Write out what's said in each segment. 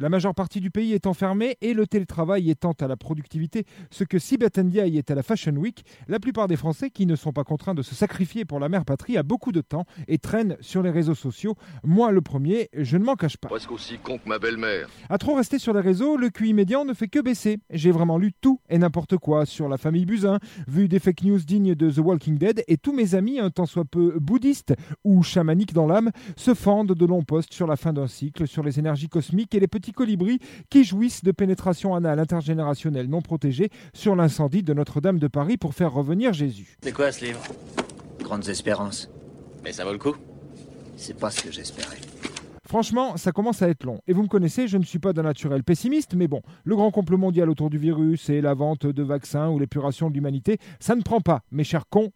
la majeure partie du pays étant fermée et le télétravail étant à la productivité ce que y est à la Fashion Week, la plupart des Français qui ne sont pas contraints de se sacrifier pour la mère patrie a beaucoup de temps et traînent sur les réseaux sociaux. Moi, le premier, je ne m'en cache pas. Presque aussi con que ma belle-mère. À trop rester sur les réseaux, le QI médian ne fait que baisser. J'ai vraiment lu tout et n'importe quoi sur la famille Buzyn, vu des fake news dignes de The Walking Dead et tous mes amis, un tant soit peu bouddhistes ou chamaniques dans l'âme, se fendent de longs posts sur la fin d'un cycle, sur les énergies cosmiques et les petits colibris qui jouissent de pénétration anale intergénérationnelle non protégée sur l'incendie de Notre-Dame de Paris pour faire revenir Jésus. C'est quoi ce livre? Grandes espérances. Mais ça vaut le coup C'est pas ce que j'espérais. Franchement, ça commence à être long. Et vous me connaissez, je ne suis pas d'un naturel pessimiste, mais bon, le grand complot mondial autour du virus et la vente de vaccins ou l'épuration de l'humanité, ça ne prend pas, mes chers cons,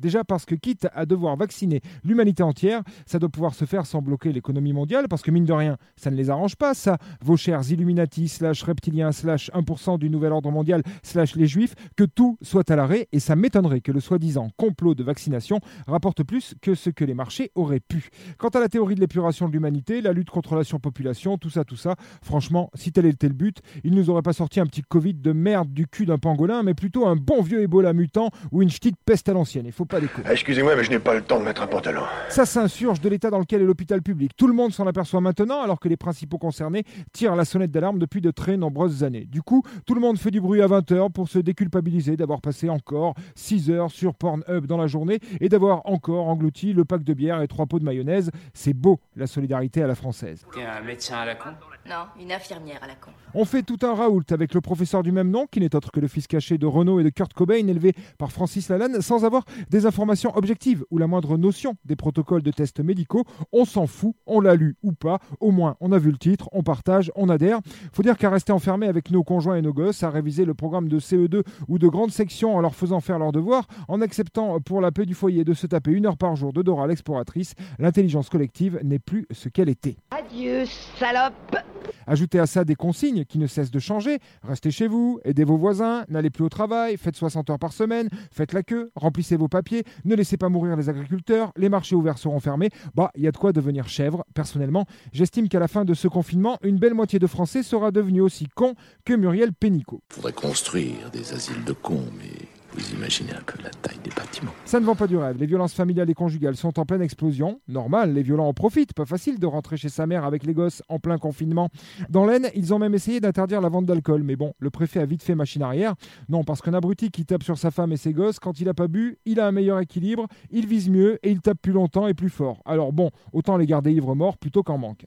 Déjà parce que quitte à devoir vacciner l'humanité entière, ça doit pouvoir se faire sans bloquer l'économie mondiale, parce que mine de rien, ça ne les arrange pas, ça, vos chers Illuminati, slash reptiliens, slash 1% du nouvel ordre mondial, slash les juifs, que tout soit à l'arrêt, et ça m'étonnerait que le soi-disant complot de vaccination rapporte plus que ce que les marchés auraient pu. Quant à la théorie de l'épuration de l'humanité, la lutte contre la surpopulation, tout ça, tout ça, franchement, si tel était le but, il nous aurait pas sorti un petit Covid de merde du cul d'un pangolin, mais plutôt un bon vieux Ebola mutant ou une petite peste à il faut pas déconner. Ah, excusez-moi, mais je n'ai pas le temps de mettre un pantalon. Ça s'insurge de l'état dans lequel est l'hôpital public. Tout le monde s'en aperçoit maintenant, alors que les principaux concernés tirent la sonnette d'alarme depuis de très nombreuses années. Du coup, tout le monde fait du bruit à 20h pour se déculpabiliser d'avoir passé encore 6 heures sur Pornhub dans la journée et d'avoir encore englouti le pack de bière et trois pots de mayonnaise. C'est beau, la solidarité à la française. T'es un médecin à la con? Non, une infirmière à la. On fait tout un Raoult avec le professeur du même nom, qui n'est autre que le fils caché de Renault et de Kurt Cobain, élevé par Francis Lalanne, sans avoir des informations objectives ou la moindre notion des protocoles de tests médicaux. On s'en fout, on l'a lu ou pas, au moins on a vu le titre, on partage, on adhère. Faut dire qu'à rester enfermé avec nos conjoints et nos gosses, à réviser le programme de CE2 ou de grandes sections en leur faisant faire leurs devoirs, en acceptant pour la paix du foyer de se taper une heure par jour de Dora l'exploratrice, l'intelligence collective n'est plus ce qu'elle était. Salope Ajoutez à ça des consignes qui ne cessent de changer. Restez chez vous, aidez vos voisins, n'allez plus au travail, faites 60 heures par semaine, faites la queue, remplissez vos papiers, ne laissez pas mourir les agriculteurs, les marchés ouverts seront fermés. Bah, il y a de quoi devenir chèvre. Personnellement, j'estime qu'à la fin de ce confinement, une belle moitié de Français sera devenu aussi con que Muriel Pénicaud. Faudrait construire des asiles de cons, mais vous imaginez un peu la taille des bâtiments. Ça ne vend pas du rêve. Les violences familiales et conjugales sont en pleine explosion. Normal, les violents en profitent. Pas facile de rentrer chez sa mère avec les gosses en plein confinement. Dans l'Aisne, ils ont même essayé d'interdire la vente d'alcool. Mais bon, le préfet a vite fait machine arrière. Non, parce qu'un abruti qui tape sur sa femme et ses gosses, quand il n'a pas bu, il a un meilleur équilibre, il vise mieux et il tape plus longtemps et plus fort. Alors bon, autant les garder ivres morts plutôt qu'en manque.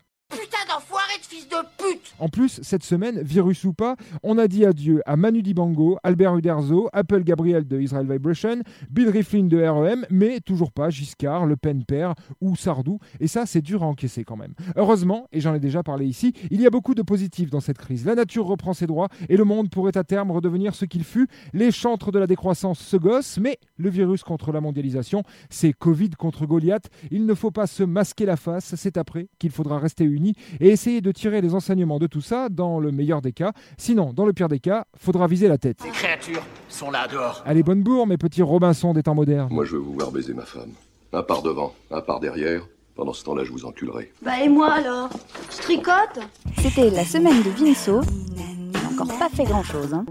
En plus, cette semaine, virus ou pas, on a dit adieu à Manu Dibango, Albert Uderzo, Apple Gabriel de Israel Vibration, Bill Riflin de REM, mais toujours pas Giscard, Le Pen père ou Sardou. Et ça, c'est dur à encaisser quand même. Heureusement, et j'en ai déjà parlé ici, il y a beaucoup de positifs dans cette crise. La nature reprend ses droits et le monde pourrait à terme redevenir ce qu'il fut. Les chantres de la décroissance se gossent, mais le virus contre la mondialisation, c'est Covid contre Goliath. Il ne faut pas se masquer la face, c'est après qu'il faudra rester unis et essayer de tirer les enseignements de tout ça dans le meilleur des cas. Sinon, dans le pire des cas, faudra viser la tête. Ces créatures sont là dehors. Allez, bonne bourre, mes petits Robinson des temps modernes. Moi, je veux vous voir baiser ma femme. Un par devant, un par derrière. Pendant ce temps-là, je vous enculerai. Bah et moi alors? Je tricote? C'était la semaine de Vinceau. Il n'a encore pas fait grand-chose. Hein.